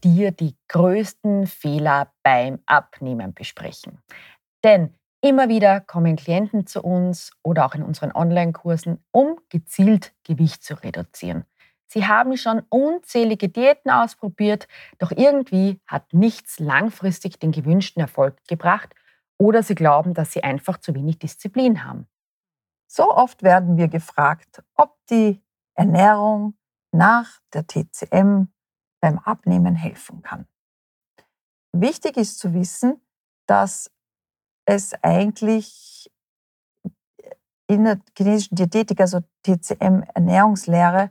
dir die größten Fehler beim Abnehmen besprechen. Denn immer wieder kommen Klienten zu uns oder auch in unseren Online-Kursen, um gezielt Gewicht zu reduzieren. Sie haben schon unzählige Diäten ausprobiert, doch irgendwie hat nichts langfristig den gewünschten Erfolg gebracht oder sie glauben, dass sie einfach zu wenig Disziplin haben. So oft werden wir gefragt, ob die Ernährung nach der TCM beim Abnehmen helfen kann. Wichtig ist zu wissen, dass es eigentlich in der chinesischen Diätetik, also TCM Ernährungslehre,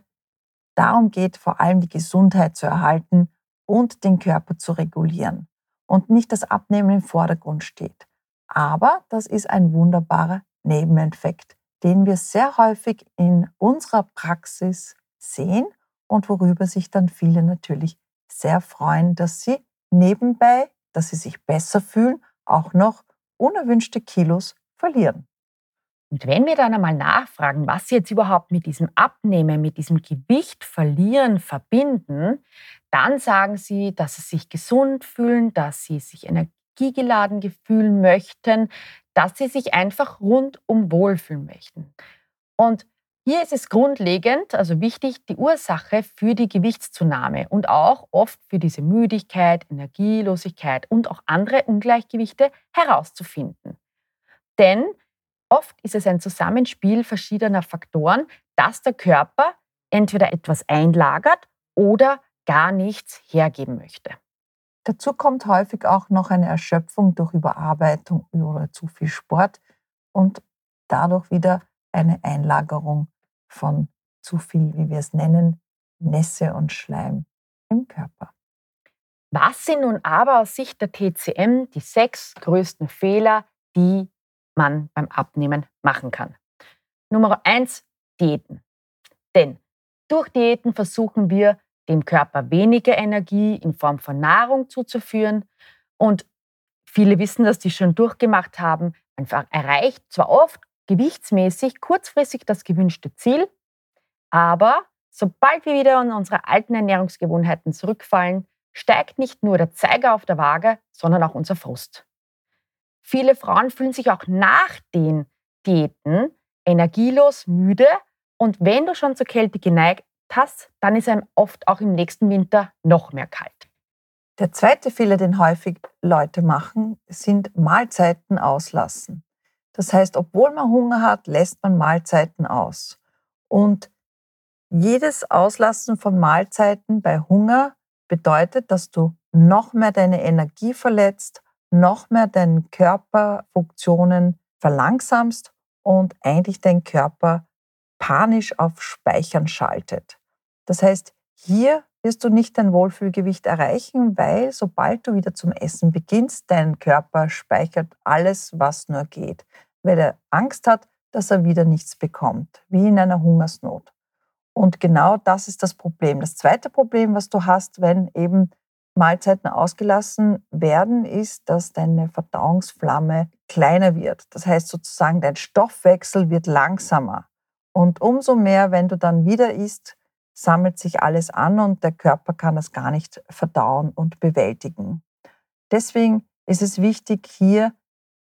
darum geht, vor allem die Gesundheit zu erhalten und den Körper zu regulieren und nicht das Abnehmen im Vordergrund steht. Aber das ist ein wunderbarer Nebeneffekt, den wir sehr häufig in unserer Praxis sehen und worüber sich dann viele natürlich sehr freuen, dass sie nebenbei, dass sie sich besser fühlen, auch noch unerwünschte Kilos verlieren. Und wenn wir dann einmal nachfragen, was sie jetzt überhaupt mit diesem Abnehmen, mit diesem Gewicht verlieren verbinden, dann sagen sie, dass sie sich gesund fühlen, dass sie sich energiegeladen fühlen möchten, dass sie sich einfach rundum wohlfühlen möchten. Und hier ist es grundlegend, also wichtig, die Ursache für die Gewichtszunahme und auch oft für diese Müdigkeit, Energielosigkeit und auch andere Ungleichgewichte herauszufinden. Denn oft ist es ein Zusammenspiel verschiedener Faktoren, dass der Körper entweder etwas einlagert oder gar nichts hergeben möchte. Dazu kommt häufig auch noch eine Erschöpfung durch Überarbeitung oder zu viel Sport und dadurch wieder eine Einlagerung von zu viel, wie wir es nennen, Nässe und Schleim im Körper. Was sind nun aber aus Sicht der TCM die sechs größten Fehler, die man beim Abnehmen machen kann? Nummer eins, Diäten. Denn durch Diäten versuchen wir, dem Körper weniger Energie in Form von Nahrung zuzuführen. Und viele wissen, dass die schon durchgemacht haben, einfach erreicht zwar oft gewichtsmäßig kurzfristig das gewünschte Ziel, aber sobald wir wieder in unsere alten Ernährungsgewohnheiten zurückfallen, steigt nicht nur der Zeiger auf der Waage, sondern auch unser Frust. Viele Frauen fühlen sich auch nach den Diäten energielos, müde und wenn du schon zur Kälte geneigt hast, dann ist einem oft auch im nächsten Winter noch mehr kalt. Der zweite Fehler, den häufig Leute machen, sind Mahlzeiten auslassen. Das heißt, obwohl man Hunger hat, lässt man Mahlzeiten aus. Und jedes Auslassen von Mahlzeiten bei Hunger bedeutet, dass du noch mehr deine Energie verletzt, noch mehr deine Körperfunktionen verlangsamst und eigentlich dein Körper panisch auf Speichern schaltet. Das heißt, hier wirst du nicht dein Wohlfühlgewicht erreichen, weil sobald du wieder zum Essen beginnst, dein Körper speichert alles, was nur geht, weil er Angst hat, dass er wieder nichts bekommt, wie in einer Hungersnot. Und genau das ist das Problem. Das zweite Problem, was du hast, wenn eben Mahlzeiten ausgelassen werden, ist, dass deine Verdauungsflamme kleiner wird. Das heißt sozusagen, dein Stoffwechsel wird langsamer. Und umso mehr, wenn du dann wieder isst, sammelt sich alles an und der Körper kann das gar nicht verdauen und bewältigen. Deswegen ist es wichtig, hier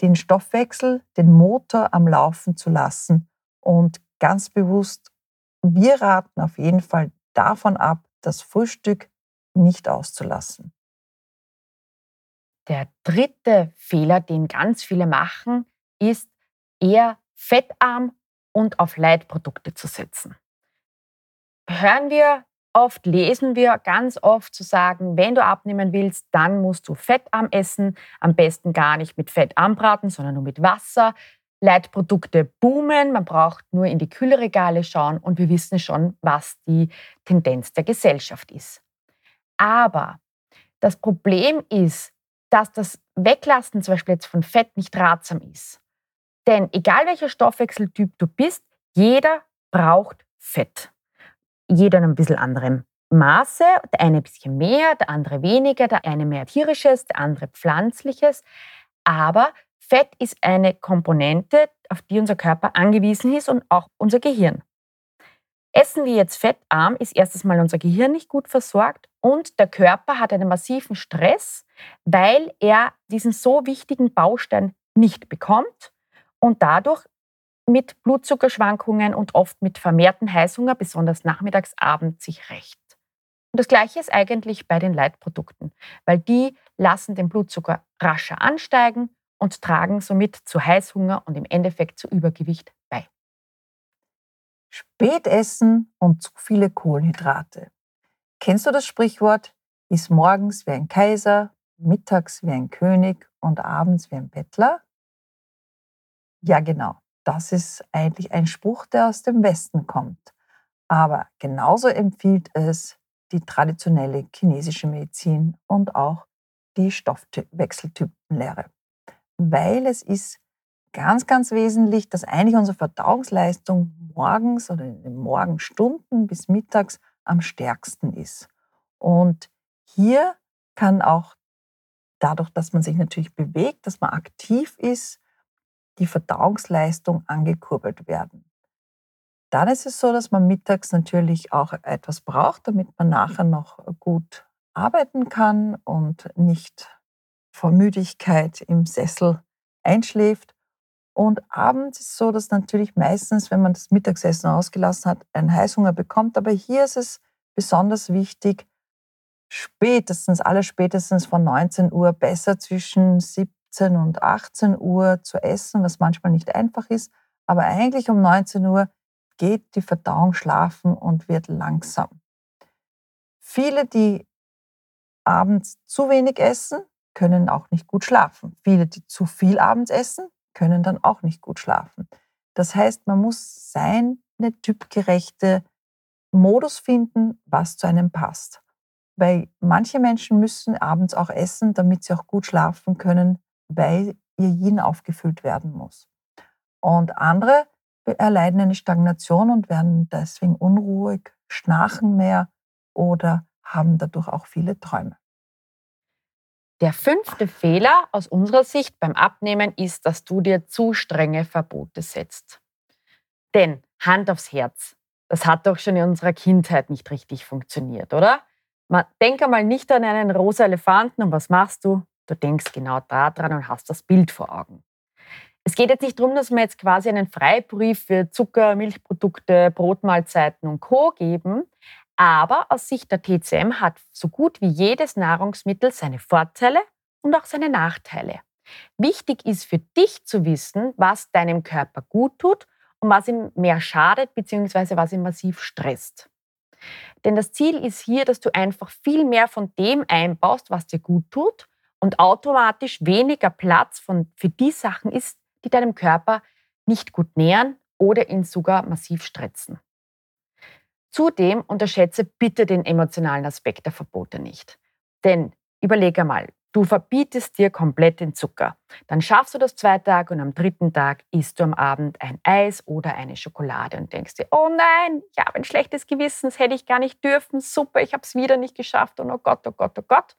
den Stoffwechsel, den Motor am Laufen zu lassen und ganz bewusst, wir raten auf jeden Fall davon ab, das Frühstück nicht auszulassen. Der dritte Fehler, den ganz viele machen, ist eher fettarm und auf Leitprodukte zu setzen hören wir oft, lesen wir ganz oft zu sagen, wenn du abnehmen willst, dann musst du fettarm essen, am besten gar nicht mit Fett anbraten, sondern nur mit Wasser. Leitprodukte boomen, man braucht nur in die Kühlregale schauen und wir wissen schon, was die Tendenz der Gesellschaft ist. Aber Das Problem ist, dass das Weglassen zum Beispiel jetzt von Fett nicht ratsam ist. Denn egal welcher Stoffwechseltyp du bist, jeder braucht Fett. Jeder in ein bisschen anderem Maße, der eine ein bisschen mehr, der andere weniger, der eine mehr tierisches, der andere pflanzliches. Aber Fett ist eine Komponente, auf die unser Körper angewiesen ist und auch unser Gehirn. Essen wir jetzt fettarm, ist erstes Mal unser Gehirn nicht gut versorgt und der Körper hat einen massiven Stress, weil er diesen so wichtigen Baustein nicht bekommt und dadurch mit Blutzuckerschwankungen und oft mit vermehrten Heißhunger, besonders nachmittags, abends, sich rächt. Und das Gleiche ist eigentlich bei den Leitprodukten, weil die lassen den Blutzucker rascher ansteigen und tragen somit zu Heißhunger und im Endeffekt zu Übergewicht bei. Spätessen und zu viele Kohlenhydrate. Kennst du das Sprichwort? Ist morgens wie ein Kaiser, mittags wie ein König und abends wie ein Bettler? Ja, genau. Das ist eigentlich ein Spruch, der aus dem Westen kommt. Aber genauso empfiehlt es die traditionelle chinesische Medizin und auch die Stoffwechseltypenlehre. Weil es ist ganz, ganz wesentlich, dass eigentlich unsere Verdauungsleistung morgens oder in den Morgenstunden bis mittags am stärksten ist. Und hier kann auch dadurch, dass man sich natürlich bewegt, dass man aktiv ist, die Verdauungsleistung angekurbelt werden. Dann ist es so, dass man mittags natürlich auch etwas braucht, damit man nachher noch gut arbeiten kann und nicht vor Müdigkeit im Sessel einschläft. Und abends ist es so, dass natürlich meistens, wenn man das Mittagessen ausgelassen hat, einen Heißhunger bekommt. Aber hier ist es besonders wichtig, spätestens, alle spätestens von 19 Uhr besser zwischen 7 17 und 18 Uhr zu essen, was manchmal nicht einfach ist. Aber eigentlich um 19 Uhr geht die Verdauung schlafen und wird langsam. Viele, die abends zu wenig essen, können auch nicht gut schlafen. Viele, die zu viel abends essen, können dann auch nicht gut schlafen. Das heißt, man muss seine typgerechte Modus finden, was zu einem passt. Weil manche Menschen müssen abends auch essen, damit sie auch gut schlafen können, weil ihr Yin aufgefüllt werden muss. Und andere erleiden eine Stagnation und werden deswegen unruhig, schnarchen mehr oder haben dadurch auch viele Träume. Der fünfte Fehler aus unserer Sicht beim Abnehmen ist, dass du dir zu strenge Verbote setzt. Denn Hand aufs Herz, das hat doch schon in unserer Kindheit nicht richtig funktioniert, oder? Denk einmal nicht an einen rosa Elefanten und was machst du? Du denkst genau daran und hast das Bild vor Augen. Es geht jetzt nicht darum, dass wir jetzt quasi einen Freibrief für Zucker, Milchprodukte, Brotmahlzeiten und Co. geben, aber aus Sicht der TCM hat so gut wie jedes Nahrungsmittel seine Vorteile und auch seine Nachteile. Wichtig ist für dich zu wissen, was deinem Körper gut tut und was ihm mehr schadet bzw. was ihn massiv stresst. Denn das Ziel ist hier, dass du einfach viel mehr von dem einbaust, was dir gut tut und automatisch weniger Platz von, für die Sachen ist, die deinem Körper nicht gut nähern oder ihn sogar massiv stressen. Zudem unterschätze bitte den emotionalen Aspekt der Verbote nicht. Denn überlege mal, du verbietest dir komplett den Zucker. Dann schaffst du das zwei Tage und am dritten Tag isst du am Abend ein Eis oder eine Schokolade und denkst dir, oh nein, ich habe ein schlechtes Gewissen, das hätte ich gar nicht dürfen, super, ich habe es wieder nicht geschafft und oh Gott, oh Gott, oh Gott.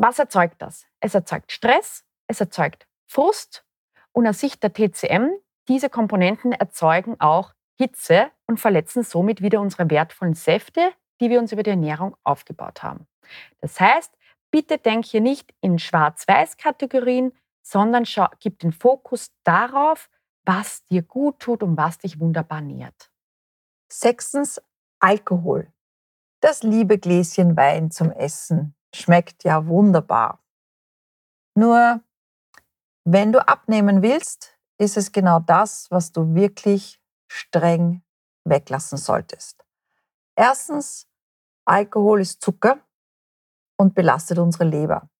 Was erzeugt das? Es erzeugt Stress, es erzeugt Frust und aus Sicht der TCM, diese Komponenten erzeugen auch Hitze und verletzen somit wieder unsere wertvollen Säfte, die wir uns über die Ernährung aufgebaut haben. Das heißt, bitte denk hier nicht in Schwarz-Weiß-Kategorien, sondern gib den Fokus darauf, was dir gut tut und was dich wunderbar nährt. Sechstens, Alkohol. Das liebe Gläschen Wein zum Essen schmeckt ja wunderbar. Nur, wenn du abnehmen willst, ist es genau das, was du wirklich streng weglassen solltest. Erstens, Alkohol ist Zucker und belastet unsere Leber.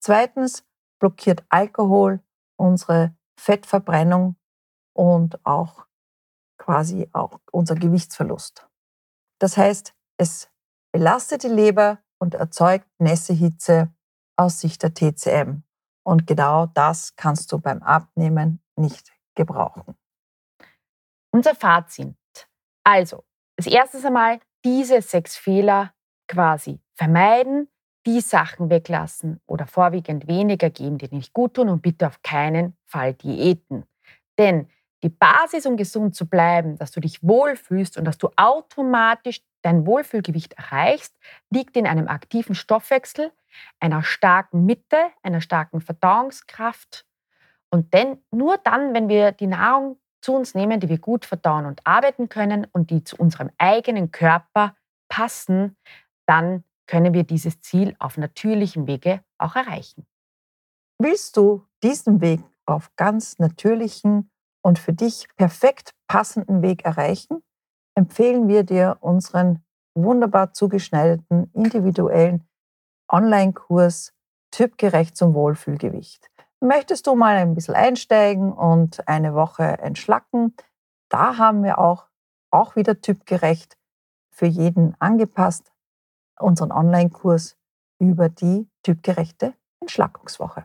Zweitens, blockiert Alkohol unsere Fettverbrennung und auch quasi auch unser Gewichtsverlust. Das heißt, es belastet die Leber, und erzeugt Nässehitze aus Sicht der TCM. Und genau das kannst du beim Abnehmen nicht gebrauchen. Unser Fazit. Also, als erstes einmal diese sechs Fehler quasi vermeiden, die Sachen weglassen oder vorwiegend weniger geben, die nicht gut tun und bitte auf keinen Fall Diäten. Denn die Basis, um gesund zu bleiben, dass du dich wohlfühlst und dass du automatisch dein Wohlfühlgewicht erreichst, liegt in einem aktiven Stoffwechsel, einer starken Mitte, einer starken Verdauungskraft. Und denn nur dann, wenn wir die Nahrung zu uns nehmen, die wir gut verdauen und arbeiten können und die zu unserem eigenen Körper passen, dann können wir dieses Ziel auf natürlichem Wege auch erreichen. Willst du diesen Weg auf ganz natürlichen und für dich perfekt passenden Weg erreichen, empfehlen wir dir unseren wunderbar zugeschneiderten individuellen Online-Kurs Typgerecht zum Wohlfühlgewicht. Möchtest du mal ein bisschen einsteigen und eine Woche entschlacken? Da haben wir auch, auch wieder typgerecht für jeden angepasst unseren Online-Kurs über die typgerechte Entschlackungswoche.